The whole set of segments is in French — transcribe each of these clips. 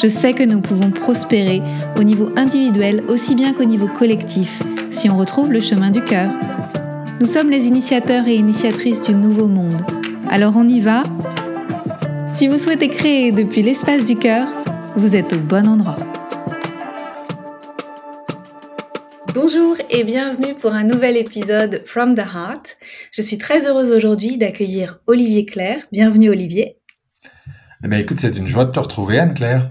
Je sais que nous pouvons prospérer au niveau individuel aussi bien qu'au niveau collectif si on retrouve le chemin du cœur. Nous sommes les initiateurs et initiatrices du nouveau monde. Alors on y va Si vous souhaitez créer depuis l'espace du cœur, vous êtes au bon endroit. Bonjour et bienvenue pour un nouvel épisode From the Heart. Je suis très heureuse aujourd'hui d'accueillir Olivier Claire. Bienvenue Olivier. Eh bien écoute, c'est une joie de te retrouver Anne-Claire.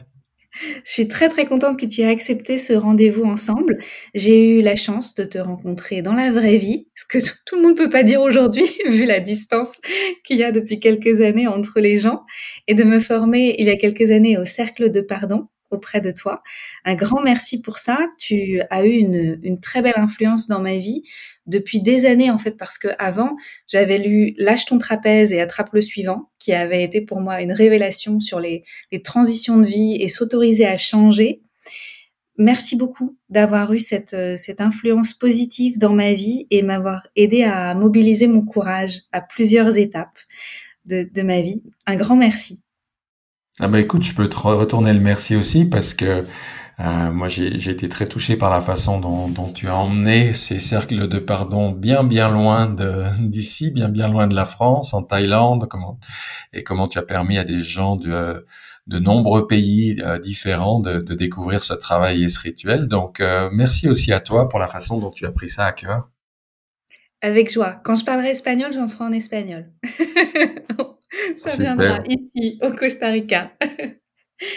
Je suis très très contente que tu aies accepté ce rendez-vous ensemble. J'ai eu la chance de te rencontrer dans la vraie vie, ce que tout le monde peut pas dire aujourd'hui vu la distance qu'il y a depuis quelques années entre les gens, et de me former il y a quelques années au cercle de pardon auprès de toi. Un grand merci pour ça. Tu as eu une, une, très belle influence dans ma vie depuis des années en fait parce que avant j'avais lu Lâche ton trapèze et attrape le suivant qui avait été pour moi une révélation sur les, les transitions de vie et s'autoriser à changer. Merci beaucoup d'avoir eu cette, influence positive dans ma vie et m'avoir aidé à mobiliser mon courage à plusieurs étapes de, de ma vie. Un grand merci. Ah bah écoute, je peux te retourner le merci aussi parce que euh, moi j'ai été très touché par la façon dont, dont, tu as emmené ces cercles de pardon bien bien loin d'ici, bien bien loin de la France, en Thaïlande, comment, et comment tu as permis à des gens de, de nombreux pays euh, différents de, de, découvrir ce travail et ce rituel. Donc euh, merci aussi à toi pour la façon dont tu as pris ça à cœur. Avec joie. Quand je parlerai espagnol, j'en ferai en espagnol. Ça viendra ici, au Costa Rica.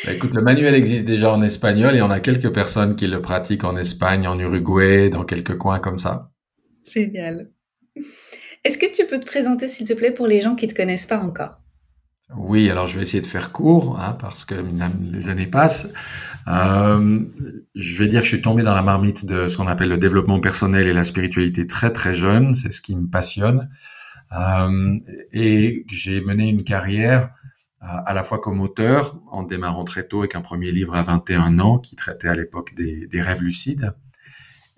Bah, écoute, le manuel existe déjà en espagnol et on a quelques personnes qui le pratiquent en Espagne, en Uruguay, dans quelques coins comme ça. Génial. Est-ce que tu peux te présenter, s'il te plaît, pour les gens qui ne te connaissent pas encore? Oui, alors je vais essayer de faire court, hein, parce que les années passent. Euh, je vais dire que je suis tombé dans la marmite de ce qu'on appelle le développement personnel et la spiritualité très très jeune. C'est ce qui me passionne. Euh, et j'ai mené une carrière euh, à la fois comme auteur, en démarrant très tôt avec un premier livre à 21 ans qui traitait à l'époque des, rêves lucides.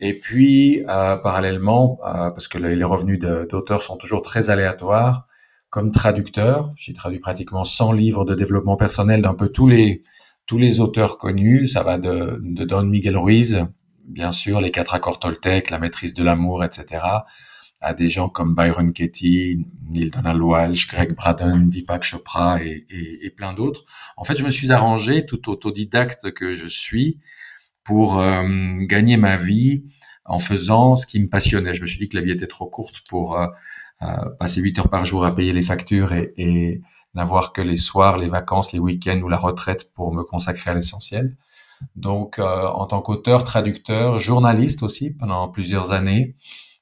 Et puis, euh, parallèlement, parce que les revenus d'auteur sont toujours très aléatoires, comme traducteur, j'ai traduit pratiquement 100 livres de développement personnel d'un peu tous les tous les auteurs connus. Ça va de, de Don Miguel Ruiz, bien sûr, les quatre accords Toltec, la maîtrise de l'amour, etc., à des gens comme Byron Katie, Neil Donald Walsh, Greg Braden, Deepak Chopra et, plein d'autres. En fait, je me suis arrangé, tout autodidacte que je suis, pour euh, gagner ma vie en faisant ce qui me passionnait. Je me suis dit que la vie était trop courte pour euh, euh, passer 8 heures par jour à payer les factures et n'avoir que les soirs, les vacances, les week-ends ou la retraite pour me consacrer à l'essentiel. Donc, en tant qu'auteur, traducteur, journaliste aussi pendant plusieurs années,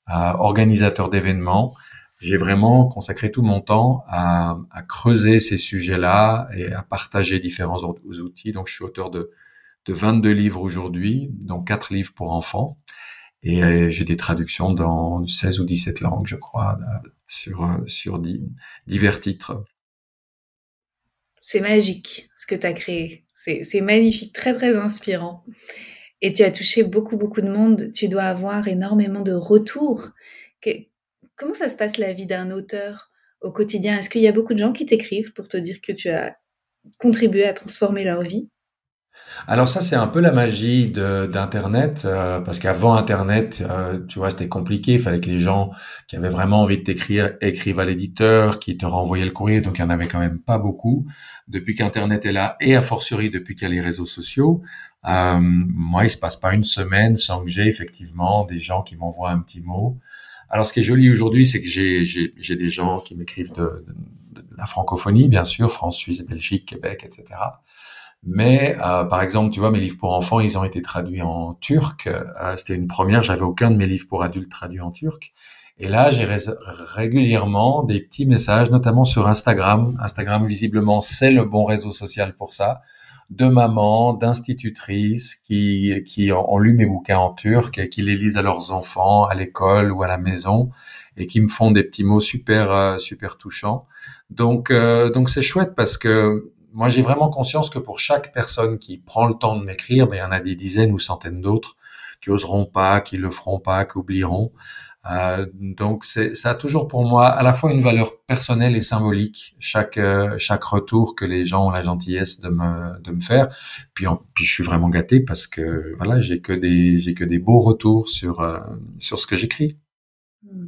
organisateur d'événements. J'ai vraiment consacré tout mon temps à, creuser ces sujets-là et à partager différents outils. Donc, je suis auteur de, de 22 livres aujourd'hui, dont 4 livres pour enfants. Et euh, j'ai des traductions dans 16 ou 17 langues, je crois, sur, sur divers titres. C'est magique ce que tu as créé. C'est magnifique, très très inspirant et tu as touché beaucoup, beaucoup de monde, tu dois avoir énormément de retours. comment ça se passe la vie d'un auteur au quotidien? Est-ce qu'il y a beaucoup de gens qui t'écrivent pour te dire que tu as contribué à transformer leur vie? Alors ça, c'est un peu la magie d'Internet, euh, parce qu'avant Internet, euh, tu vois, c'était compliqué. Il fallait que les gens qui avaient vraiment envie de t'écrire écrivent à l'éditeur, qui te renvoyait le courrier, donc il y en avait quand même pas beaucoup. Depuis qu'Internet est là, et a fortiori depuis qu'il y a les réseaux sociaux, euh, moi, il se passe pas une semaine sans que j'ai effectivement des gens qui m'envoient un petit mot. Alors, ce qui est joli aujourd'hui, c'est que j'ai des gens qui m'écrivent de, de, la francophonie, bien sûr, France, Suisse, Belgique, Québec, etc. Mais euh, par exemple, tu vois, mes livres pour enfants, ils ont été traduits en turc. Euh, C'était une première. J'avais aucun de mes livres pour adultes traduits en turc. Et là, j'ai régulièrement des petits messages, notamment sur Instagram. Instagram, visiblement, c'est le bon réseau social pour ça de mamans, d'institutrices qui, qui ont lu mes bouquins en turc et qui les lisent à leurs enfants à l'école ou à la maison et qui me font des petits mots super euh, super touchants. Donc euh, donc c'est chouette parce que moi j'ai vraiment conscience que pour chaque personne qui prend le temps de m'écrire, ben, il y en a des dizaines ou centaines d'autres qui oseront pas, qui le feront pas, qui oublieront. Euh, donc ça a toujours pour moi à la fois une valeur personnelle et symbolique chaque euh, chaque retour que les gens ont la gentillesse de me de me faire. Puis puis je suis vraiment gâté parce que voilà j'ai que des j'ai que des beaux retours sur euh, sur ce que j'écris. Mmh.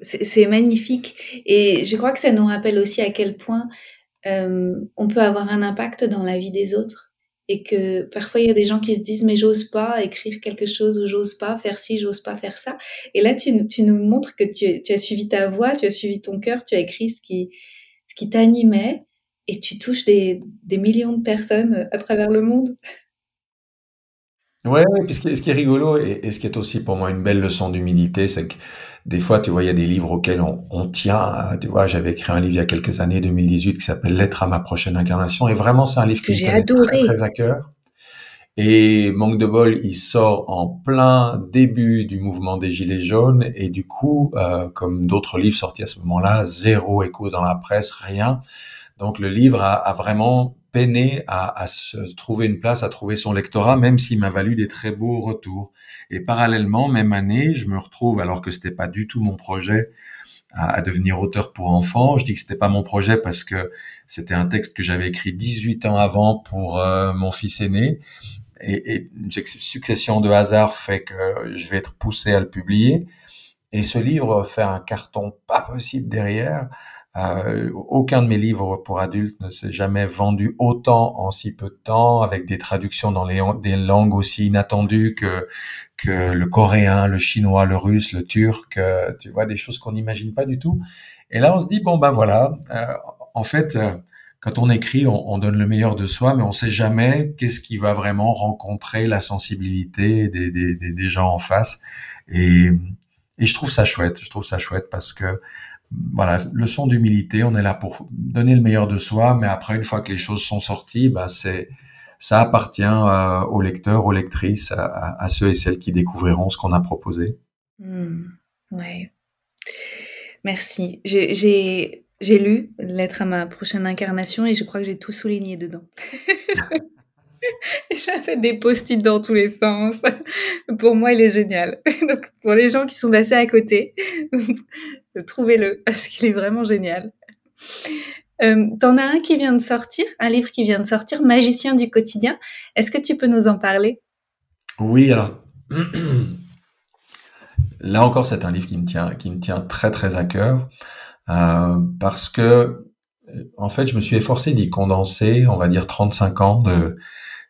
C'est magnifique et je crois que ça nous rappelle aussi à quel point euh, on peut avoir un impact dans la vie des autres et que parfois il y a des gens qui se disent mais j'ose pas écrire quelque chose ou j'ose pas faire ci, j'ose pas faire ça. Et là tu, nous montres que tu, tu, as suivi ta voix, tu as suivi ton cœur, tu as écrit ce qui, ce qui t'animait et tu touches des, des millions de personnes à travers le monde. Ouais, ouais, puis ce qui est, ce qui est rigolo et, et, ce qui est aussi pour moi une belle leçon d'humilité, c'est que des fois, tu vois, il y a des livres auxquels on, on tient. Tu vois, j'avais écrit un livre il y a quelques années, 2018, qui s'appelle Lettre à ma prochaine incarnation, et vraiment, c'est un livre que j'ai adoré. Très, très à cœur. Et manque de bol, il sort en plein début du mouvement des Gilets jaunes, et du coup, euh, comme d'autres livres sortis à ce moment-là, zéro écho dans la presse, rien. Donc le livre a, a vraiment peiné à, à, se trouver une place, à trouver son lectorat, même s'il m'a valu des très beaux retours. Et parallèlement, même année, je me retrouve, alors que c'était pas du tout mon projet, à, à, devenir auteur pour enfants. Je dis que c'était pas mon projet parce que c'était un texte que j'avais écrit 18 ans avant pour euh, mon fils aîné. Et, et une succession de hasards fait que je vais être poussé à le publier. Et ce livre fait un carton pas possible derrière. Euh, aucun de mes livres pour adultes ne s'est jamais vendu autant en si peu de temps, avec des traductions dans les, des langues aussi inattendues que, que le coréen, le chinois, le russe, le turc, euh, tu vois, des choses qu'on n'imagine pas du tout. Et là, on se dit, bon, ben voilà, euh, en fait, euh, quand on écrit, on, on, donne le meilleur de soi, mais on sait jamais qu'est-ce qui va vraiment rencontrer la sensibilité des, des, des, gens en face. Et, et je trouve ça chouette, je trouve ça chouette parce que voilà, leçon d'humilité. On est là pour donner le meilleur de soi, mais après, une fois que les choses sont sorties, bah, c'est, ça appartient euh, aux lecteurs, aux lectrices, à, ceux et celles qui découvriront ce qu'on a proposé. Mmh, ouais. Merci. J'ai, lu Lettre à ma prochaine incarnation et je crois que j'ai tout souligné dedans. J'ai fait des post-it dans tous les sens. Pour moi, il est génial. Donc, pour les gens qui sont passés à côté, trouvez-le parce qu'il est vraiment génial. Euh, T'en as un qui vient de sortir, un livre qui vient de sortir, Magicien du quotidien. Est-ce que tu peux nous en parler? Oui, alors là encore, c'est un livre qui me tient, qui me tient très très à cœur euh, parce que en fait, je me suis efforcé d'y condenser, on va dire 35 ans de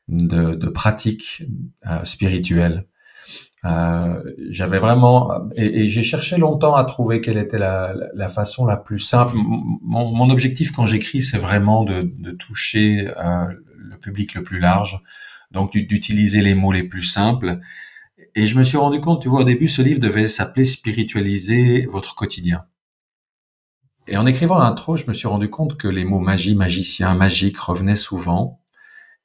de, de pratiques euh, spirituelles. Euh, j'avais vraiment et, j'ai cherché longtemps à trouver quelle était la, la, façon la plus simple. Mon, mon objectif quand j'écris, c'est vraiment de, de toucher euh, le public le plus large, donc d'utiliser les mots les plus simples. Et je me suis rendu compte, tu vois, au début, ce livre devait s'appeler Spiritualiser votre quotidien. Et en écrivant l'intro, je me suis rendu compte que les mots magie, magicien, magique revenaient souvent.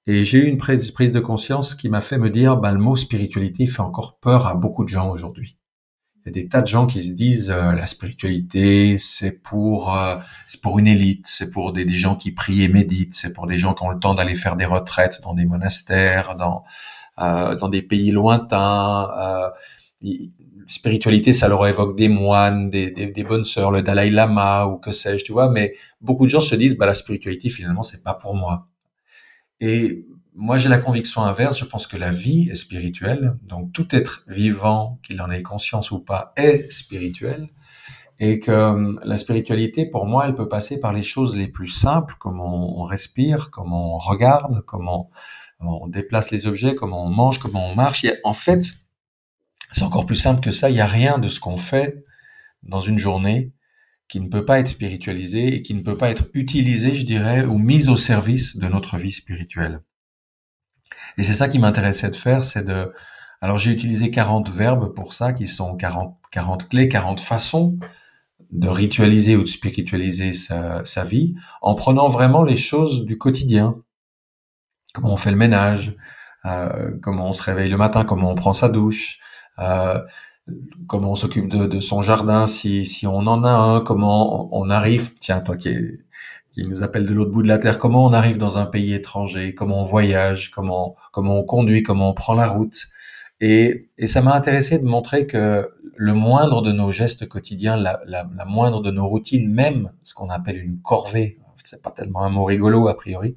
Et j'ai eu une prise, de conscience qui m'a fait me dire, bah, le mot spiritualité fait encore peur à beaucoup de gens aujourd'hui. Il y a des tas de gens qui se disent, euh, la spiritualité, c'est pour, euh, c'est pour une élite, c'est pour des, gens qui prient et méditent, c'est pour des gens qui ont le temps d'aller faire des retraites dans des monastères, dans, euh, dans des pays lointains. Euh, spiritualité, ça leur évoque des moines, des, des, des, bonnes sœurs, le Dalai Lama ou que sais-je, tu vois. Mais beaucoup de gens se disent, bah, la spiritualité, finalement, c'est pas pour moi. Et moi, j'ai la conviction inverse. Je pense que la vie est spirituelle. Donc, tout être vivant, qu'il en ait conscience ou pas, est spirituel. Et que euh, la spiritualité, pour moi, elle peut passer par les choses les plus simples, comme on, respire, comment on regarde, comment on déplace les objets, comment on mange, comment on marche. en fait, c'est encore plus simple que ça. Il n'y a rien de ce qu'on fait dans une journée qui ne peut pas être spiritualisé et qui ne peut pas être utilisé, je dirais, ou mis au service de notre vie spirituelle. Et c'est ça qui m'intéressait de faire, c'est de... Alors j'ai utilisé 40 verbes pour ça, qui sont 40, 40 clés, 40 façons de ritualiser ou de spiritualiser sa, sa vie, en prenant vraiment les choses du quotidien. comment on fait le ménage, euh, comment on se réveille le matin, comment on prend sa douche, euh, comment on s'occupe de, de, son jardin si, si on en a un, comment on, arrive, tiens toi qui, qui nous appelle de l'autre bout de la terre, comment on arrive dans un pays étranger, comment on voyage, comment, comment on conduit, comment on prend la route. Et, et ça m'a intéressé de montrer que le moindre de nos gestes quotidiens, la, la, la moindre de nos routines, même ce qu'on appelle une corvée, c'est pas tellement un mot rigolo a priori,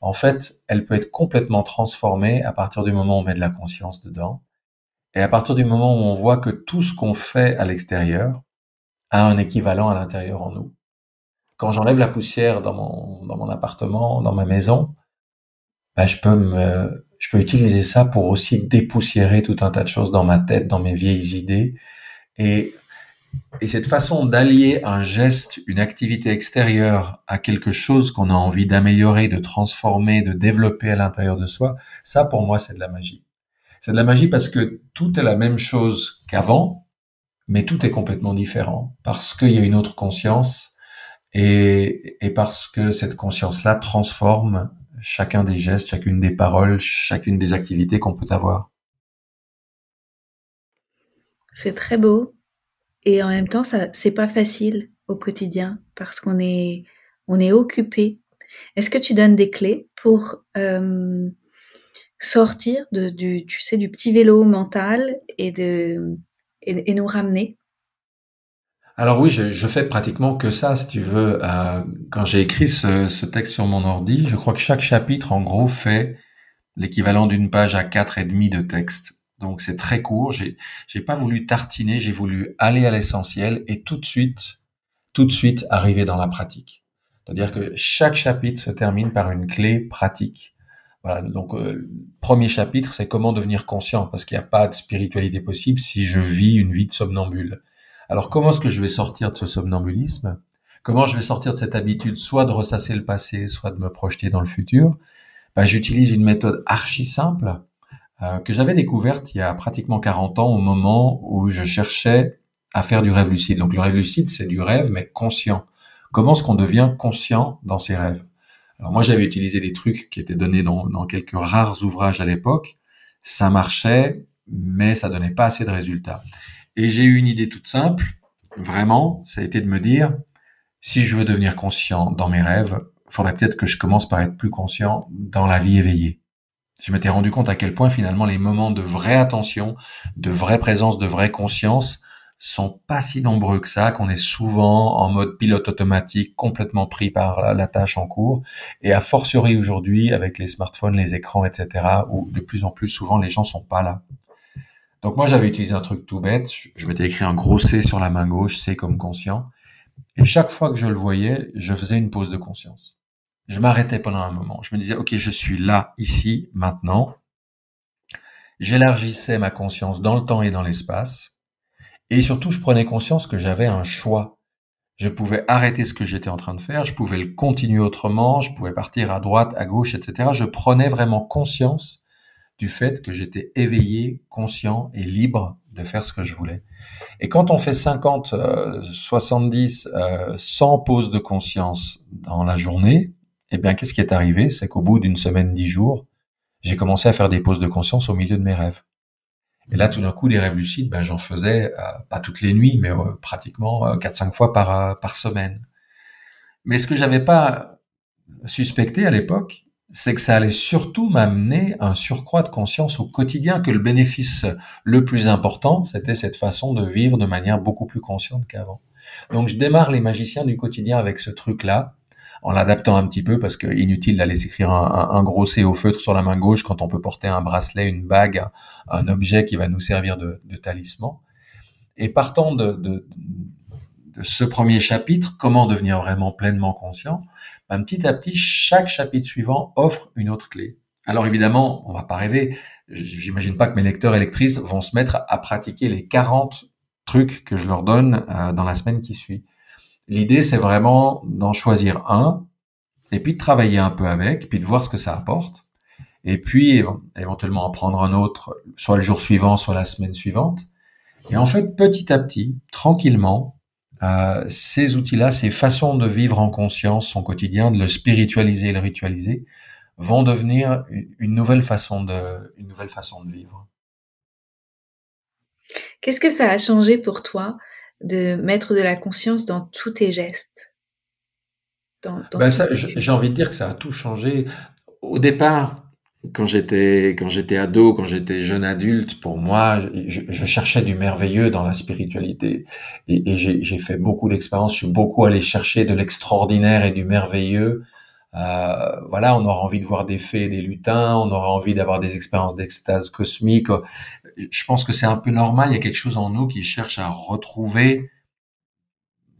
en fait, elle peut être complètement transformée à partir du moment où on met de la conscience dedans. Et à partir du moment où on voit que tout ce qu'on fait à l'extérieur a un équivalent à l'intérieur en nous. Quand j'enlève la poussière dans mon, dans mon appartement, dans ma maison, ben je peux me, je peux utiliser ça pour aussi dépoussiérer tout un tas de choses dans ma tête, dans mes vieilles idées. Et et cette façon d'allier un geste, une activité extérieure à quelque chose qu'on a envie d'améliorer, de transformer, de développer à l'intérieur de soi, ça pour moi c'est de la magie. C'est de la magie parce que tout est la même chose qu'avant, mais tout est complètement différent parce qu'il y a une autre conscience et, parce que cette conscience-là transforme chacun des gestes, chacune des paroles, chacune des activités qu'on peut avoir. C'est très beau. Et en même temps, ça, c'est pas facile au quotidien parce qu'on est, on est occupé. Est-ce que tu donnes des clés pour euh, sortir de, du, tu sais, du petit vélo mental et de, et, nous ramener alors oui, je, fais pratiquement que ça, si tu veux. Euh, quand j'ai écrit ce, ce, texte sur mon ordi, je crois que chaque chapitre, en gros, fait l'équivalent d'une page à quatre et demi de texte. Donc c'est très court. J'ai j'ai pas voulu tartiner, j'ai voulu aller à l'essentiel et tout de suite, tout de suite arriver dans la pratique. C'est-à-dire que chaque chapitre se termine par une clé pratique. Voilà. Donc euh, premier chapitre, c'est comment devenir conscient, parce qu'il n'y a pas de spiritualité possible si je vis une vie de somnambule. Alors comment est-ce que je vais sortir de ce somnambulisme? Comment je vais sortir de cette habitude, soit de ressasser le passé, soit de me projeter dans le futur? Ben, J'utilise une méthode archi simple euh, que j'avais découverte il y a pratiquement 40 ans au moment où je cherchais à faire du rêve lucide. Donc le rêve lucide, c'est du rêve, mais conscient. Comment est-ce qu'on devient conscient dans ses rêves? Alors moi, j'avais utilisé des trucs qui étaient donnés dans, dans quelques rares ouvrages à l'époque. Ça marchait, mais ça donnait pas assez de résultats. Et j'ai eu une idée toute simple, vraiment, ça a été de me dire, si je veux devenir conscient dans mes rêves, faudrait peut-être que je commence par être plus conscient dans la vie éveillée je m'étais rendu compte à quel point finalement les moments de vraie attention, de vraie présence, de vraie conscience sont pas si nombreux que ça, qu'on est souvent en mode pilote automatique, complètement pris par la, tâche en cours, et a fortiori aujourd'hui avec les smartphones, les écrans, etc., où de plus en plus souvent les gens sont pas là. Donc moi j'avais utilisé un truc tout bête, je m'étais écrit un gros C sur la main gauche, C comme conscient, et chaque fois que je le voyais, je faisais une pause de conscience je m'arrêtais pendant un moment. Je me disais, OK, je suis là, ici, maintenant. J'élargissais ma conscience dans le temps et dans l'espace. Et surtout, je prenais conscience que j'avais un choix. Je pouvais arrêter ce que j'étais en train de faire, je pouvais le continuer autrement, je pouvais partir à droite, à gauche, etc. Je prenais vraiment conscience du fait que j'étais éveillé, conscient et libre de faire ce que je voulais. Et quand on fait 50, 70, 100 pauses de conscience dans la journée, eh bien, qu'est-ce qui est arrivé? C'est qu'au bout d'une semaine, dix jours, j'ai commencé à faire des pauses de conscience au milieu de mes rêves. Et là, tout d'un coup, des rêves lucides, ben, j'en faisais euh, pas toutes les nuits, mais euh, pratiquement euh, quatre, cinq fois par par semaine. Mais ce que j'avais pas suspecté à l'époque, c'est que ça allait surtout m'amener un surcroît de conscience au quotidien, que le bénéfice le plus important, c'était cette façon de vivre de manière beaucoup plus consciente qu'avant. Donc, je démarre les magiciens du quotidien avec ce truc-là, en l'adaptant un petit peu parce que inutile d'aller s'écrire un, gros C au feutre sur la main gauche quand on peut porter un bracelet, une bague, un objet qui va nous servir de, talisman. Et partant de, ce premier chapitre, comment devenir vraiment pleinement conscient, ben, petit à petit, chaque chapitre suivant offre une autre clé. Alors évidemment, on va pas rêver. J'imagine pas que mes lecteurs et lectrices vont se mettre à pratiquer les 40 trucs que je leur donne euh, dans la semaine qui suit. L'idée, c'est vraiment d'en choisir un, et puis de travailler un peu avec, puis de voir ce que ça apporte, et puis éventuellement en prendre un autre, soit le jour suivant, soit la semaine suivante. Et en fait, petit à petit, tranquillement, euh, ces outils-là, ces façons de vivre en conscience son quotidien, de le spiritualiser et le ritualiser, vont devenir une nouvelle façon de, une nouvelle façon de vivre. Qu'est-ce que ça a changé pour toi de mettre de la conscience dans tous tes gestes ben J'ai envie de dire que ça a tout changé. Au départ, quand j'étais quand j'étais ado, quand j'étais jeune adulte, pour moi, je, je, cherchais du merveilleux dans la spiritualité et, et j'ai fait beaucoup d'expériences. Je suis beaucoup allé chercher de l'extraordinaire et du merveilleux. Euh, voilà, on aura envie de voir des fées, des lutins, on aura envie d'avoir des expériences d'extase cosmique. Je pense que c'est un peu normal. Il y a quelque chose en nous qui cherche à retrouver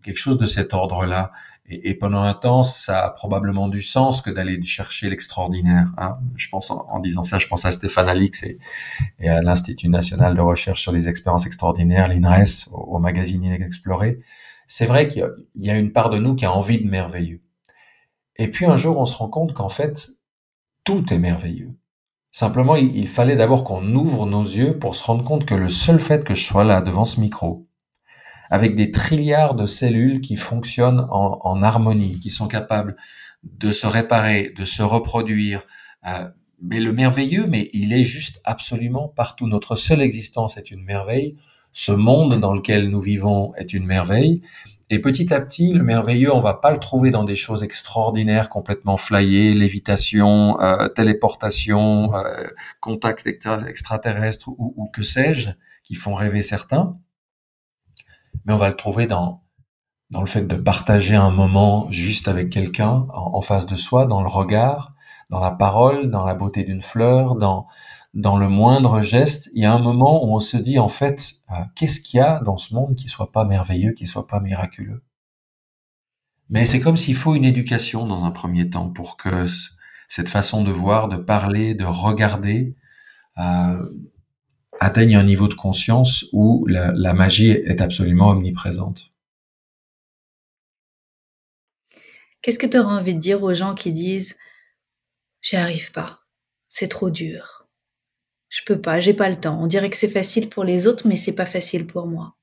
quelque chose de cet ordre-là. Et, pendant un temps, ça a probablement du sens que d'aller chercher l'extraordinaire. Hein. Je pense en, disant ça, je pense à Stéphane Alix et, et à l'Institut national de recherche sur les expériences extraordinaires, l'INRES, au, magazine Inexploré. C'est vrai qu'il y, a une part de nous qui a envie de merveilleux. Et puis un jour, on se rend compte qu'en fait, tout est merveilleux. Simplement, il, fallait d'abord qu'on ouvre nos yeux pour se rendre compte que le seul fait que je sois là devant ce micro, avec des trilliards de cellules qui fonctionnent en, harmonie, qui sont capables de se réparer, de se reproduire. Euh, mais le merveilleux, mais il est juste absolument partout. Notre seule existence est une merveille. Ce monde dans lequel nous vivons est une merveille. Et petit à petit, le merveilleux, on va pas le trouver dans des choses extraordinaires, complètement flyées, lévitation, euh, téléportation, euh, contacts ou que sais-je, qui font rêver certains. Mais on va le trouver dans dans le fait de partager un moment juste avec quelqu'un en, face de soi, dans le regard, dans la parole, dans la beauté d'une fleur, dans dans le moindre geste. Il y a un moment où on se dit en fait, euh, qu'est-ce qu'il y a dans ce monde qui soit pas merveilleux, qui soit pas miraculeux? Mais c'est comme s'il faut une éducation dans un premier temps pour que cette façon de voir, de parler, de regarder, euh, atteignent un niveau de conscience où la, magie est absolument omniprésente. Qu'est-ce que tu auras envie de dire aux gens qui disent j'y arrive pas, c'est trop dur, je peux pas, j'ai pas le temps. On dirait que c'est facile pour les autres, mais c'est pas facile pour moi.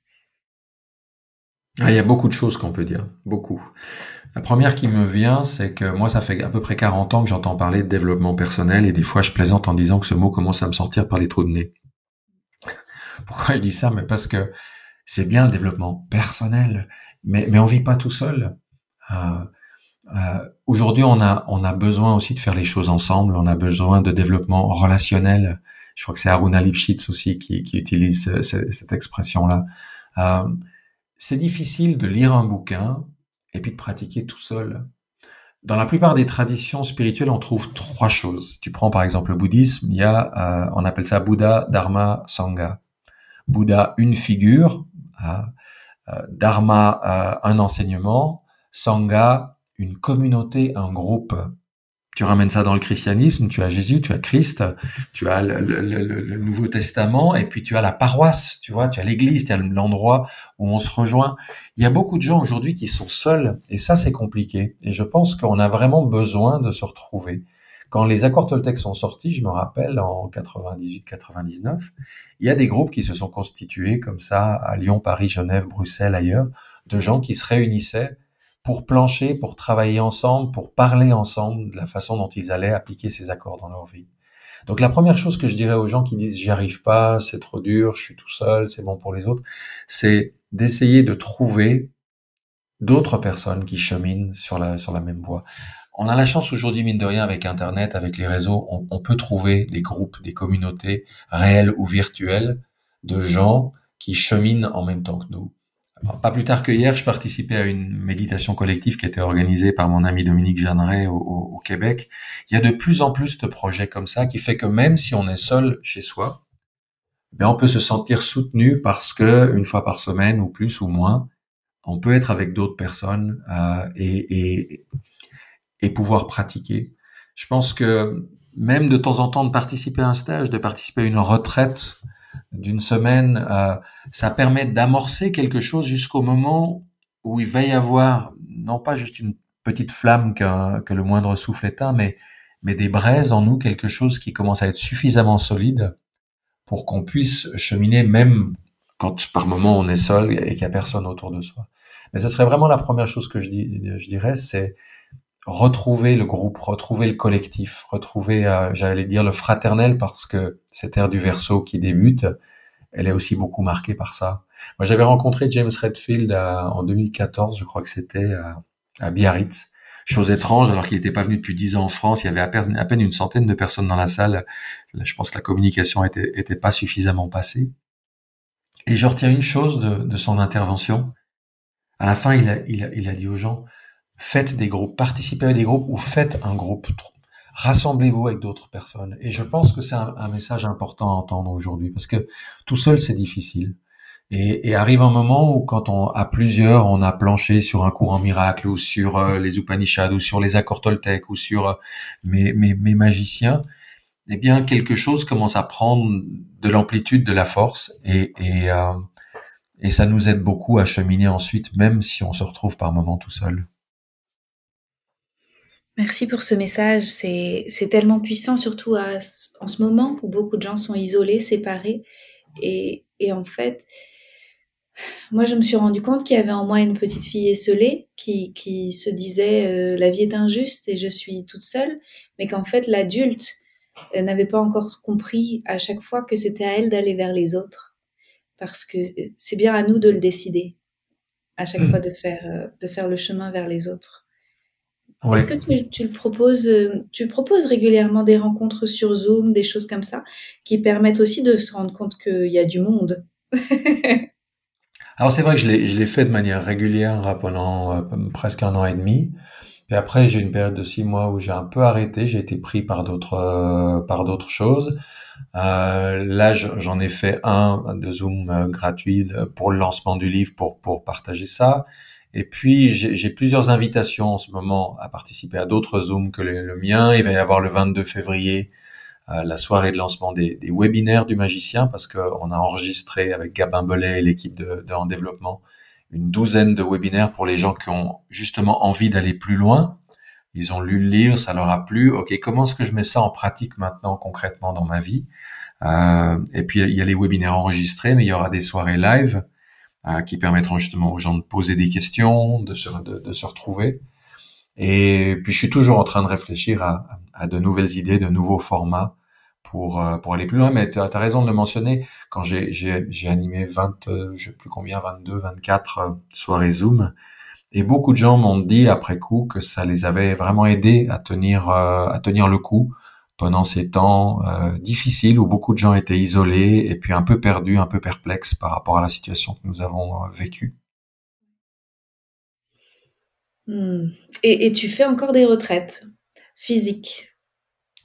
Ah, il y a beaucoup de choses qu'on peut dire, beaucoup. La première qui me vient, c'est que moi, ça fait à peu près 40 ans que j'entends parler de développement personnel et des fois, je plaisante en disant que ce mot commence à me sortir par les trous de nez. Pourquoi je dis ça? Mais parce que c'est bien le développement personnel, mais, mais on vit pas tout seul. Euh, euh, Aujourd'hui, on a, on a besoin aussi de faire les choses ensemble. On a besoin de développement relationnel. Je crois que c'est Aruna Lipschitz aussi qui, utilise cette expression-là. Euh, c'est difficile de lire un bouquin et puis de pratiquer tout seul. Dans la plupart des traditions spirituelles, on trouve trois choses. Tu prends par exemple le bouddhisme, il y a, euh, on appelle ça Bouddha, Dharma, Sangha. Bouddha, une figure, hein, euh, Dharma, un enseignement, Sangha, une communauté, un groupe. Tu ramènes ça dans le christianisme, tu as Jésus, tu as Christ, tu as le, Nouveau Testament, et puis tu as la paroisse, tu vois, tu as l'église, tu as l'endroit où on se rejoint. Il y a beaucoup de gens aujourd'hui qui sont seuls, et ça c'est compliqué. Et je pense qu'on a vraiment besoin de se retrouver. Quand les accords Toltec sont sortis, je me rappelle, en 98-99, il y a des groupes qui se sont constitués comme ça à Lyon, Paris, Genève, Bruxelles, ailleurs, de gens qui se réunissaient pour plancher, pour travailler ensemble, pour parler ensemble de la façon dont ils allaient appliquer ces accords dans leur vie. Donc la première chose que je dirais aux gens qui disent j'y arrive pas, c'est trop dur, je suis tout seul, c'est bon pour les autres, c'est d'essayer de trouver d'autres personnes qui cheminent sur la, sur la même voie. On a la chance aujourd'hui, mine de rien, avec Internet, avec les réseaux, on, peut trouver des groupes, des communautés réelles ou virtuelles de gens qui cheminent en même temps que nous. Pas plus tard que hier, je participais à une méditation collective qui était organisée par mon ami Dominique Jeanneret au, Québec. Il y a de plus en plus de projets comme ça qui fait que même si on est seul chez soi, ben on peut se sentir soutenu parce que une fois par semaine ou plus ou moins, on peut être avec d'autres personnes euh, et, et, et pouvoir pratiquer. Je pense que même de temps en temps de participer à un stage, de participer à une retraite d'une semaine, euh, ça permet d'amorcer quelque chose jusqu'au moment où il va y avoir non pas juste une petite flamme que, le moindre souffle éteint, mais, mais des braises en nous, quelque chose qui commence à être suffisamment solide pour qu'on puisse cheminer même quand par moment on est seul et qu'il n'y a personne autour de soi. Mais ce serait vraiment la première chose que je, dis, je dirais, c'est retrouver le groupe, retrouver le collectif, retrouver, euh, j'allais dire le fraternel, parce que cette ère du verso qui débute, elle est aussi beaucoup marquée par ça. Moi, j'avais rencontré James Redfield en 2014, je crois que c'était à, à Biarritz. Chose étrange, alors qu'il n'était pas venu depuis dix ans en France, il y avait à peine, une centaine de personnes dans la salle. Je pense que la communication était, pas suffisamment passée. Et je retiens une chose de, son intervention. À la fin, il a dit aux gens, faites des groupes, participez à des groupes ou faites un groupe. Rassemblez-vous avec d'autres personnes. Et je pense que c'est un, message important à entendre aujourd'hui parce que tout seul, c'est difficile. Et, arrive un moment où quand on à plusieurs, on a planché sur un courant miracle ou sur euh, les Upanishads ou sur les accords ou sur euh, mes, magiciens, eh bien quelque chose commence à prendre de l'amplitude, de la force et, euh, et ça nous aide beaucoup à cheminer ensuite, même si on se retrouve par moments tout seul. Merci pour ce message. C'est tellement puissant, surtout à, en ce moment où beaucoup de gens sont isolés, séparés. Et, et en fait, moi, je me suis rendu compte qu'il y avait en moi une petite fille esselée qui, qui se disait euh, la vie est injuste et je suis toute seule, mais qu'en fait l'adulte euh, n'avait pas encore compris à chaque fois que c'était à elle d'aller vers les autres, parce que euh, c'est bien à nous de le décider à chaque mmh. fois de faire euh, de faire le chemin vers les autres. Ouais. Est-ce que tu, tu, le proposes, euh, tu proposes régulièrement des rencontres sur Zoom, des choses comme ça, qui permettent aussi de se rendre compte qu'il y a du monde? Alors c'est vrai que je l'ai fait de manière régulière pendant euh, presque un an et demi. Et après j'ai une période de six mois où j'ai un peu arrêté. J'ai été pris par d'autres euh, par d'autres choses. Euh, là j'en ai fait un de Zoom gratuit pour le lancement du livre pour pour partager ça. Et puis j'ai plusieurs invitations en ce moment à participer à d'autres Zooms que le, mien. Il va y avoir le 22 février la soirée de lancement des, webinaires du magicien parce qu'on a enregistré avec Gabin Bellet et l'équipe de, de, en développement une douzaine de webinaires pour les gens qui ont justement envie d'aller plus loin. Ils ont lu le livre, ça leur a plu. Ok, comment est-ce que je mets ça en pratique maintenant concrètement dans ma vie? Euh, Et puis il y a les webinaires enregistrés, mais il y aura des soirées live euh, qui permettront justement aux gens de poser des questions, de se, de, de se retrouver. Et puis je suis toujours en train de réfléchir à, à de nouvelles idées, de nouveaux formats pour, euh, pour aller plus loin. Mais tu as, raison de le mentionner. Quand j'ai animé 20, euh, je sais plus combien, 22, 24 euh, soirées Zoom, et beaucoup de gens m'ont dit après coup que ça les avait vraiment aidés à tenir, à tenir le coup pendant ces temps euh, difficiles où beaucoup de gens étaient isolés et puis un peu perdus, un peu perplexes par rapport à la situation que nous avons vécue. Mmh. Et, et, tu fais encore des retraites physiques?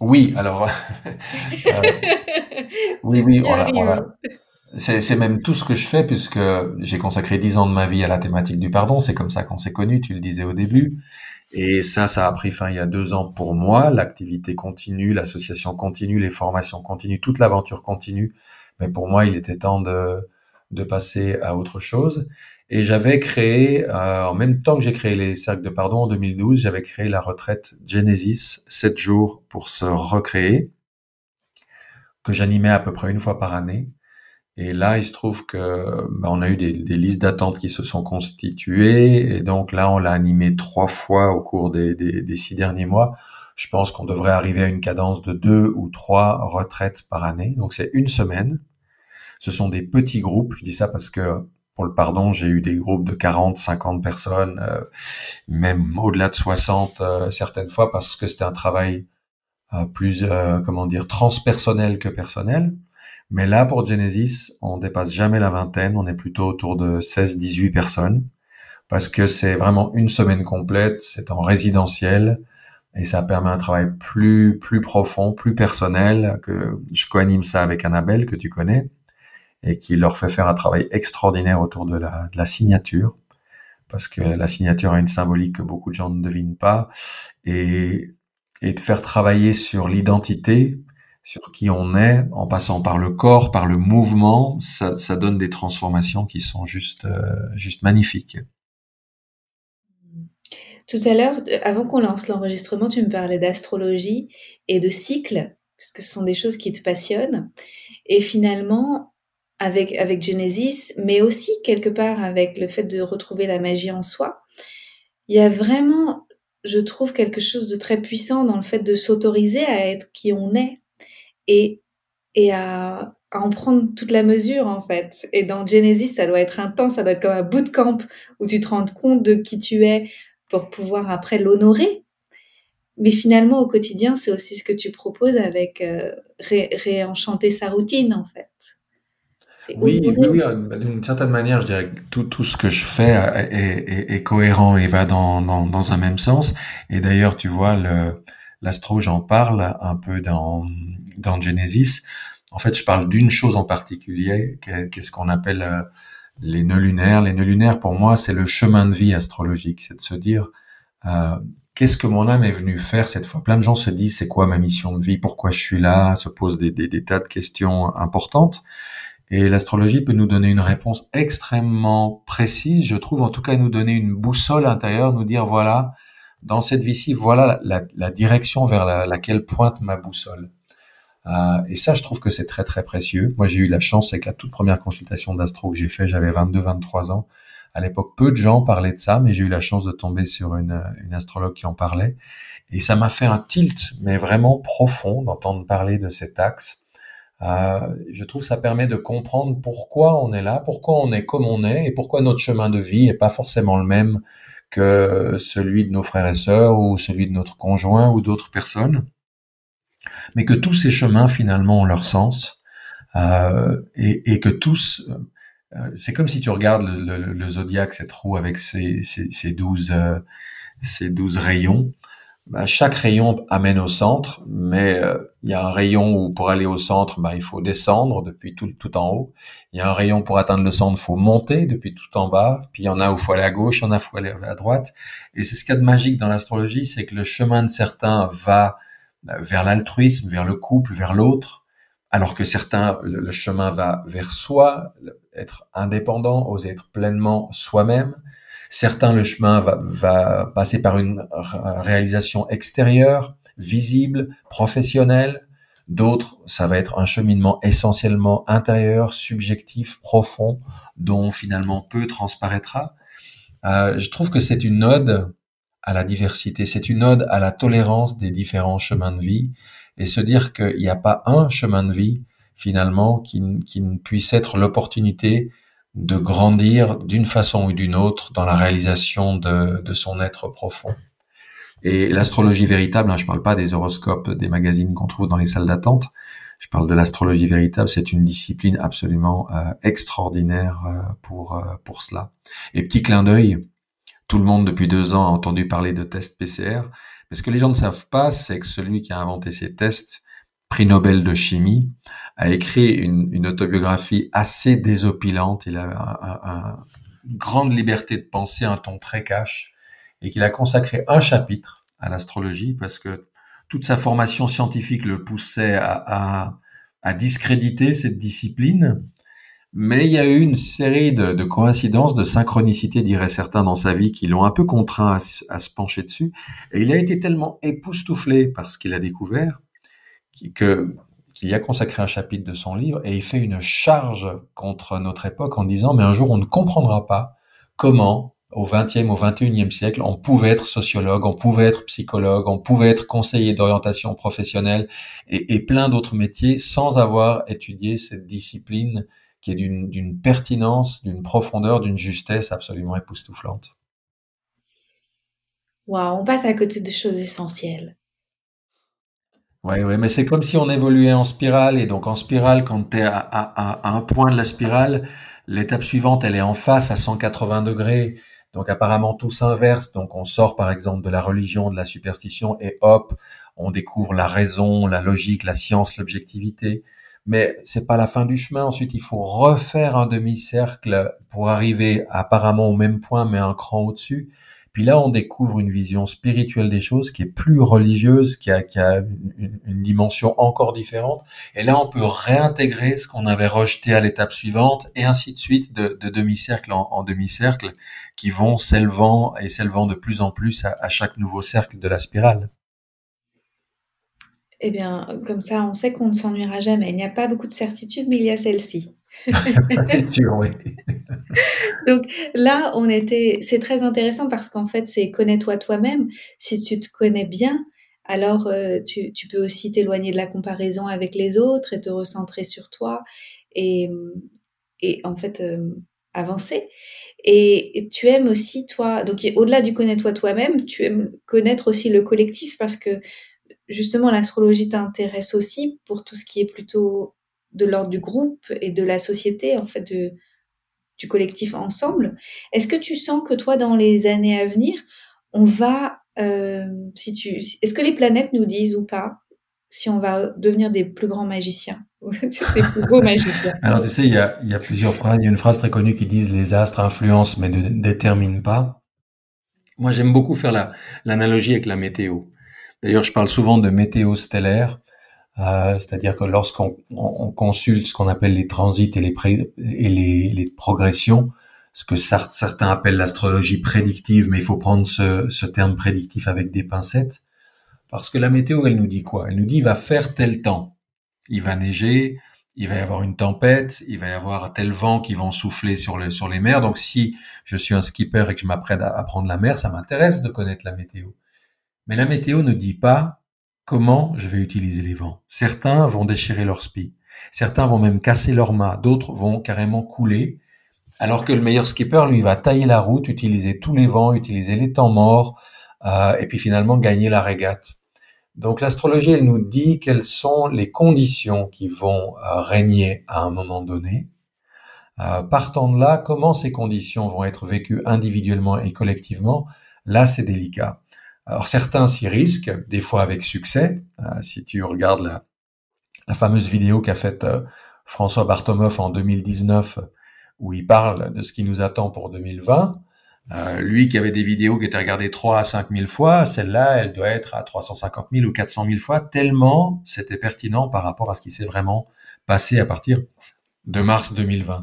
Oui, alors euh, oui, oui, c'est même tout ce que je fais puisque j'ai consacré dix ans de ma vie à la thématique du pardon. C'est comme ça qu'on s'est connus, tu le disais au début. Et ça, ça a pris fin il y a deux ans pour moi. L'activité continue, l'association continue, les formations continuent, toute l'aventure continue. Mais pour moi, il était temps de, de passer à autre chose. Et j'avais créé, euh, en même temps que j'ai créé les cercles de pardon en 2012, j'avais créé la retraite Genesis, 7 jours pour se recréer, que j'animais à peu près une fois par année. Et là, il se trouve que bah, on a eu des, listes d'attente qui se sont constituées, et donc là, on l'a animé trois fois au cours des, six derniers mois. Je pense qu'on devrait arriver à une cadence de deux ou trois retraites par année. Donc c'est une semaine. Ce sont des petits groupes. Je dis ça parce que pour le pardon, j'ai eu des groupes de 40, 50 personnes, euh, même au-delà de 60 euh, certaines fois, parce que c'était un travail euh, plus, comment dire, transpersonnel que personnel. Mais là, pour Genesis, on dépasse jamais la vingtaine, on est plutôt autour de 16, 18 personnes, parce que c'est vraiment une semaine complète, c'est en résidentiel, et ça permet un travail plus, plus profond, plus personnel, que je co-anime ça avec Annabelle, que tu connais, et qui leur fait faire un travail extraordinaire autour de la, de la signature, parce que la signature a une symbolique que beaucoup de gens ne devinent pas, et, et de faire travailler sur l'identité, sur qui on est, en passant par le corps, par le mouvement, ça, donne des transformations qui sont juste, euh, juste magnifiques. Tout à l'heure, avant qu'on lance l'enregistrement, tu me parlais d'astrologie et de cycle, parce que ce sont des choses qui te passionnent. Et finalement, avec, avec Genesis, mais aussi quelque part avec le fait de retrouver la magie en soi, il y a vraiment je trouve quelque chose de très puissant dans le fait de s'autoriser à être qui on est et, et à, à en prendre toute la mesure en fait. Et dans Genesis, ça doit être intense, ça doit être comme un bootcamp où tu te rends compte de qui tu es pour pouvoir après l'honorer. Mais finalement, au quotidien, c'est aussi ce que tu proposes avec euh, réenchanter sa routine en fait. Oui, oui, oui, euh, d'une certaine manière, je dirais que tout, tout ce que je fais est, est, est cohérent et va dans, dans, dans, un même sens. Et d'ailleurs, tu vois, l'astro, j'en parle un peu dans, dans Genesis. En fait, je parle d'une chose en particulier, qu'est-ce qu'on appelle euh, les nœuds lunaires. Les nœuds lunaires, pour moi, c'est le chemin de vie astrologique. C'est de se dire, euh, qu'est-ce que mon âme est venue faire cette fois? Plein de gens se disent, c'est quoi ma mission de vie? Pourquoi je suis là? Se posent des, tas de questions importantes. Et l'astrologie peut nous donner une réponse extrêmement précise, je trouve, en tout cas nous donner une boussole intérieure, nous dire voilà, dans cette vie-ci, voilà la, la, direction vers laquelle pointe ma boussole. Euh, et ça, je trouve que c'est très très précieux. Moi, j'ai eu la chance avec la toute première consultation d'astro que j'ai fait, j'avais 22-23 ans. À l'époque, peu de gens parlaient de ça, mais j'ai eu la chance de tomber sur une, une astrologue qui en parlait. Et ça m'a fait un tilt, mais vraiment profond, d'entendre parler de cet axe euh, je trouve que ça permet de comprendre pourquoi on est là, pourquoi on est comme on est et pourquoi notre chemin de vie est pas forcément le même que celui de nos frères et sœurs ou celui de notre conjoint ou d'autres personnes, mais que tous ces chemins finalement ont leur sens euh, et, et, que tous, euh, c'est comme si tu regardes le, le, le, zodiaque, cette roue avec ses, ses, ses euh, ses douze rayons. Bah, chaque rayon amène au centre, mais euh, il y a un rayon où pour aller au centre, bah, il faut descendre depuis tout, tout en haut. Il y a un rayon pour atteindre le centre, il faut monter depuis tout en bas. Puis il y en a où il faut aller à gauche, il y en a où il faut aller à droite. Et c'est ce qu'il y a de magique dans l'astrologie, c'est que le chemin de certains va bah, vers l'altruisme, vers le couple, vers l'autre, alors que certains, le chemin va vers soi, être indépendant, oser être pleinement soi-même. Certains, le chemin va, passer par une réalisation extérieure, visible, professionnelle. D'autres, ça va être un cheminement essentiellement intérieur, subjectif, profond, dont finalement peu transparaîtra. Euh, je trouve que c'est une ode à la diversité, c'est une ode à la tolérance des différents chemins de vie et se dire qu'il n'y a pas un chemin de vie finalement qui, qui ne puisse être l'opportunité de grandir d'une façon ou d'une autre dans la réalisation de, de son être profond. Et l'astrologie véritable, hein, je ne parle pas des horoscopes des magazines qu'on trouve dans les salles d'attente, je parle de l'astrologie véritable, c'est une discipline absolument euh, extraordinaire euh, pour, euh, pour cela. Et petit clin d'œil, tout le monde depuis deux ans a entendu parler de tests PCR, mais ce que les gens ne savent pas, c'est que celui qui a inventé ces tests, prix Nobel de chimie, a écrit une, une autobiographie assez désopilante. Il a une grande liberté de penser, un ton très cash, et qu'il a consacré un chapitre à l'astrologie parce que toute sa formation scientifique le poussait à, à, à, discréditer cette discipline. Mais il y a eu une série de, de coïncidences, de synchronicités, diraient certains, dans sa vie qui l'ont un peu contraint à, à, se pencher dessus. Et il a été tellement époustouflé par ce qu'il a découvert qu'il y a consacré un chapitre de son livre et il fait une charge contre notre époque en disant mais un jour on ne comprendra pas comment au XXe, au XXIe siècle, on pouvait être sociologue, on pouvait être psychologue, on pouvait être conseiller d'orientation professionnelle et, et plein d'autres métiers sans avoir étudié cette discipline qui est d'une pertinence, d'une profondeur, d'une justesse absolument époustouflante. Waouh, on passe à côté de choses essentielles. Ouais, ouais, mais c'est comme si on évoluait en spirale. Et donc, en spirale, quand tu es à, à, à, un point de la spirale, l'étape suivante, elle est en face à 180 degrés. Donc, apparemment, tout s'inverse. Donc, on sort, par exemple, de la religion, de la superstition, et hop, on découvre la raison, la logique, la science, l'objectivité. Mais c'est pas la fin du chemin. Ensuite, il faut refaire un demi-cercle pour arriver apparemment au même point, mais un cran au-dessus. Puis là, on découvre une vision spirituelle des choses qui est plus religieuse, qui a, une, dimension encore différente. Et là, on peut réintégrer ce qu'on avait rejeté à l'étape suivante, et ainsi de suite, de, de demi-cercle en, demi-cercle, qui vont s'élevant et s'élevant de plus en plus à, à chaque nouveau cercle de la spirale. Eh bien, comme ça, on sait qu'on ne s'ennuiera jamais. Il n'y a pas beaucoup de certitudes, mais il y a celle-ci. c'est sûr, oui. Donc là, on était, c'est très intéressant parce qu'en fait, c'est connais-toi toi-même. Si tu te connais bien, alors euh, tu, tu, peux aussi t'éloigner de la comparaison avec les autres et te recentrer sur toi et, et en fait euh, avancer. Et, tu aimes aussi toi, donc au-delà du connais-toi toi-même, tu aimes connaître aussi le collectif parce que justement l'astrologie t'intéresse aussi pour tout ce qui est plutôt de l'ordre du groupe et de la société, en fait, du collectif ensemble. Est-ce que tu sens que toi, dans les années à venir, on va, euh, si tu, est-ce que les planètes nous disent ou pas si on va devenir des plus grands magiciens, des plus beaux magiciens? Alors tu sais, il y a, plusieurs phrases. Il y a une phrase très connue qui dit les astres influencent mais ne déterminent pas. Moi, j'aime beaucoup faire la, l'analogie avec la météo. D'ailleurs, je parle souvent de météo stellaire. Euh, c'est-à-dire que lorsqu'on on, consulte ce qu'on appelle les transits et les, et les, les, progressions, ce que certains appellent l'astrologie prédictive, mais il faut prendre ce, ce, terme prédictif avec des pincettes, parce que la météo, elle nous dit quoi? Elle nous dit il va faire tel temps, il va neiger, il va y avoir une tempête, il va y avoir tel vent qui vont souffler sur, le, sur les mers. Donc si je suis un skipper et que je m'apprête à, à prendre la mer, ça m'intéresse de connaître la météo. Mais la météo ne dit pas comment je vais utiliser les vents? Certains vont déchirer leur spi, certains vont même casser leur mât, d'autres vont carrément couler, alors que le meilleur skipper, lui, va tailler la route, utiliser tous les vents, utiliser les temps morts, euh, et puis finalement gagner la régate. Donc l'astrologie, elle nous dit quelles sont les conditions qui vont euh, régner à un moment donné. Euh, partant de là, comment ces conditions vont être vécues individuellement et collectivement, là c'est délicat. Alors certains s'y risquent, des fois avec succès. Euh, si tu regardes la, la fameuse vidéo qu'a faite euh, François Bartomov en 2019, où il parle de ce qui nous attend pour 2020, euh, lui qui avait des vidéos qui étaient regardées 3 à 5 000 fois, celle-là, elle doit être à 350 000 ou 400 000 fois, tellement c'était pertinent par rapport à ce qui s'est vraiment passé à partir de mars 2020.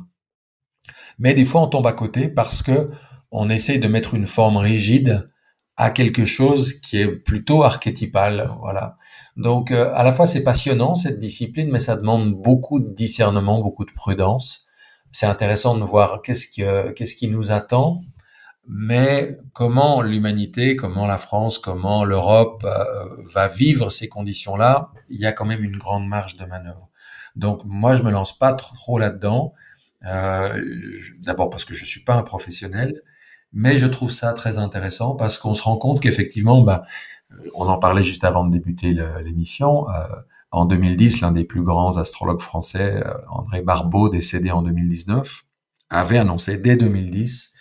Mais des fois, on tombe à côté parce que on essaye de mettre une forme rigide à quelque chose qui est plutôt archétypal, voilà. Donc euh, à la fois c'est passionnant cette discipline, mais ça demande beaucoup de discernement, beaucoup de prudence. C'est intéressant de voir qu'est-ce qui qu'est-ce qui nous attend, mais comment l'humanité, comment la France, comment l'Europe euh, va vivre ces conditions-là, il y a quand même une grande marge de manœuvre. Donc moi je me lance pas trop, là-dedans. Euh, D'abord parce que je suis pas un professionnel, mais je trouve ça très intéressant parce qu'on se rend compte qu'effectivement, bah, on en parlait juste avant de débuter l'émission. Euh, en 2010, l'un des plus grands astrologues français, euh, André Barbeau, décédé en 2019, avait annoncé dès 2010,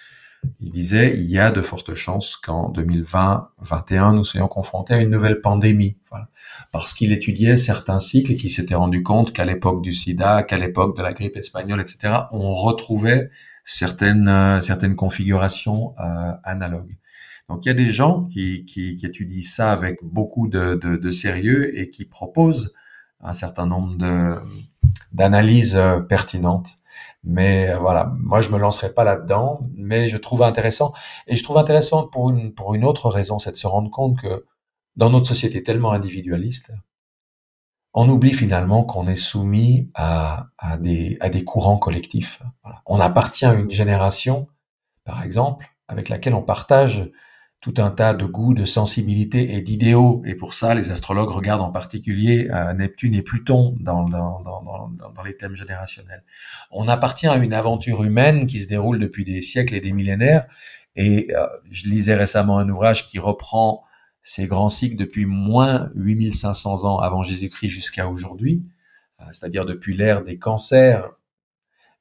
il disait il y a de fortes chances qu'en 2020-21 nous soyons confrontés à une nouvelle pandémie, voilà. parce qu'il étudiait certains cycles et qu'il s'était rendu compte qu'à l'époque du SIDA, qu'à l'époque de la grippe espagnole, etc., on retrouvait certaines euh, certaines configurations euh, analogues. Donc il y a des gens qui, qui, qui étudient ça avec beaucoup de, de, de, sérieux et qui proposent un certain nombre de d'analyses euh, pertinentes. Mais voilà, moi je me lancerai pas là-dedans, mais je trouve intéressant et je trouve intéressant pour une pour une autre raison, c'est de se rendre compte que dans notre société tellement individualiste, on oublie finalement qu'on est soumis à, des, courants collectifs. On appartient à une génération, par exemple, avec laquelle on partage tout un tas de goûts, de sensibilités et d'idéaux. Et pour ça, les astrologues regardent en particulier euh, Neptune et Pluton dans, les thèmes générationnels. On appartient à une aventure humaine qui se déroule depuis des siècles et des millénaires. Et euh, je lisais récemment un ouvrage qui reprend ces grands cycles depuis moins 8500 ans avant Jésus-Christ jusqu'à aujourd'hui, euh, c'est-à-dire depuis l'ère des cancers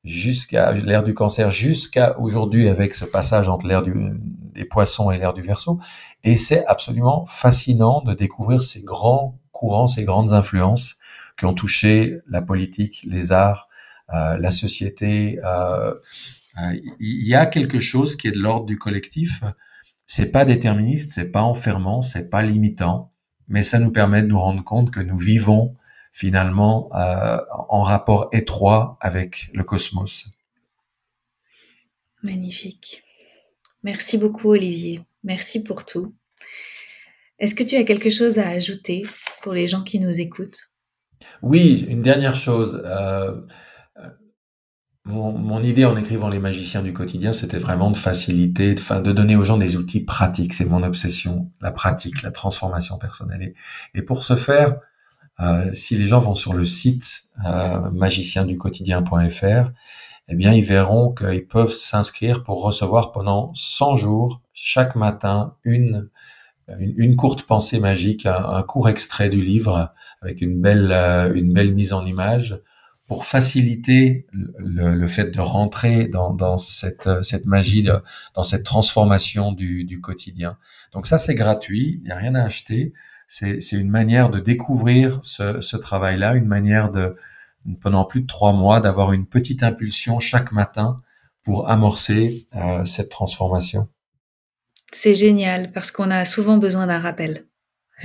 jusqu'à l'ère du cancer jusqu'à aujourd'hui avec ce passage entre l'ère des poissons et l'ère du verso. Et c'est absolument fascinant de découvrir ces grands courants, ces grandes influences qui ont touché la politique, les arts, euh, la société. Euh, il y a quelque chose qui est de l'ordre du collectif c'est pas déterministe, c'est pas enfermant, c'est pas limitant, mais ça nous permet de nous rendre compte que nous vivons finalement euh, en rapport étroit avec le cosmos. Magnifique. Merci beaucoup Olivier. Merci pour tout. Est-ce que tu as quelque chose à ajouter pour les gens qui nous écoutent? Oui, une dernière chose. Euh, mon, idée en écrivant Les magiciens du quotidien, c'était vraiment de faciliter, de, donner aux gens des outils pratiques. C'est mon obsession, la pratique, la transformation personnelle. Et, pour ce faire, euh, si les gens vont sur le site euh, eh bien, ils verront qu'ils peuvent s'inscrire pour recevoir pendant 100 jours, chaque matin, une, une, courte pensée magique, un, court extrait du livre avec une belle, euh, une belle mise en image pour faciliter le, fait de rentrer dans, cette, cette magie, dans cette transformation du, quotidien. Donc ça, c'est gratuit, il n'y a rien à acheter. C'est une manière de découvrir ce, travail-là, une manière de, pendant plus de trois mois, d'avoir une petite impulsion chaque matin pour amorcer euh, cette transformation. C'est génial parce qu'on a souvent besoin d'un rappel.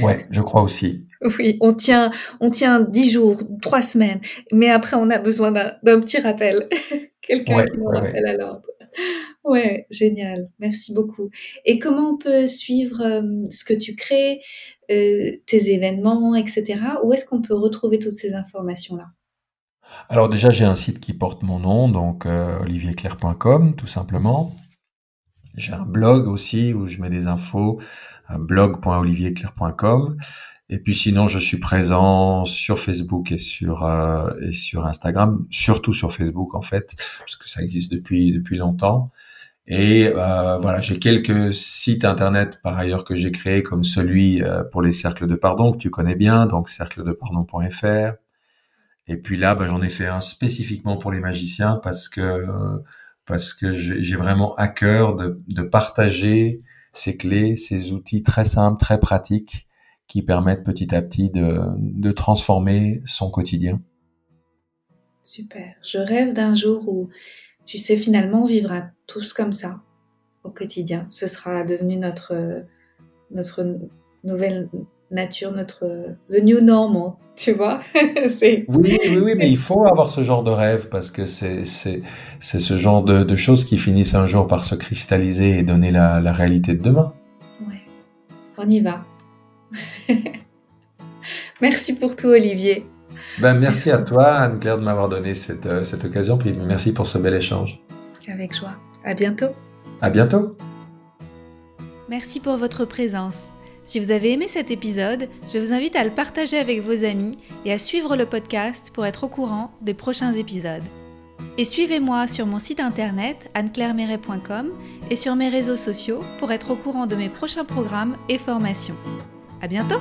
Ouais, je crois aussi. Oui, on tient, on tient dix jours, trois semaines, mais après on a besoin d'un petit rappel, quelqu'un qui nous rappelle à l'ordre. Ouais, génial, merci beaucoup. Et comment on peut suivre euh, ce que tu crées, euh, tes événements, etc. Où est-ce qu'on peut retrouver toutes ces informations-là? Alors déjà, j'ai un site qui porte mon nom, donc euh, olivierclair.com, tout simplement. J'ai un blog aussi où je mets des infos, blog.olivierclair.com. Et puis sinon, je suis présent sur Facebook et sur euh, et sur Instagram, surtout sur Facebook en fait, parce que ça existe depuis depuis longtemps. Et euh, voilà, j'ai quelques sites internet par ailleurs que j'ai créés, comme celui euh, pour les cercles de pardon que tu connais bien, donc cercledepardon.fr. Et puis là, bah, j'en ai fait un spécifiquement pour les magiciens parce que parce que j'ai vraiment à cœur de, de partager ces clés, ces outils très simples, très pratiques qui permettent petit à petit de, de transformer son quotidien. Super. Je rêve d'un jour où, tu sais, finalement, on vivra tous comme ça au quotidien. Ce sera devenu notre, notre nouvelle nature, notre the new normal, tu vois? oui, oui, oui, mais il faut avoir ce genre de rêve parce que c'est ce genre de, de, choses qui finissent un jour par se cristalliser et donner la, la réalité de demain. Ouais, on y va. merci pour tout, Olivier. Ben, merci à toi, Anne-Claire, de m'avoir donné cette, euh, cette occasion, puis merci pour ce bel échange. Avec joie. À bientôt. À bientôt. Merci pour votre présence. Si vous avez aimé cet épisode, je vous invite à le partager avec vos amis et à suivre le podcast pour être au courant des prochains épisodes. Et suivez-moi sur mon site internet anneclairemeret.com et sur mes réseaux sociaux pour être au courant de mes prochains programmes et formations. À bientôt!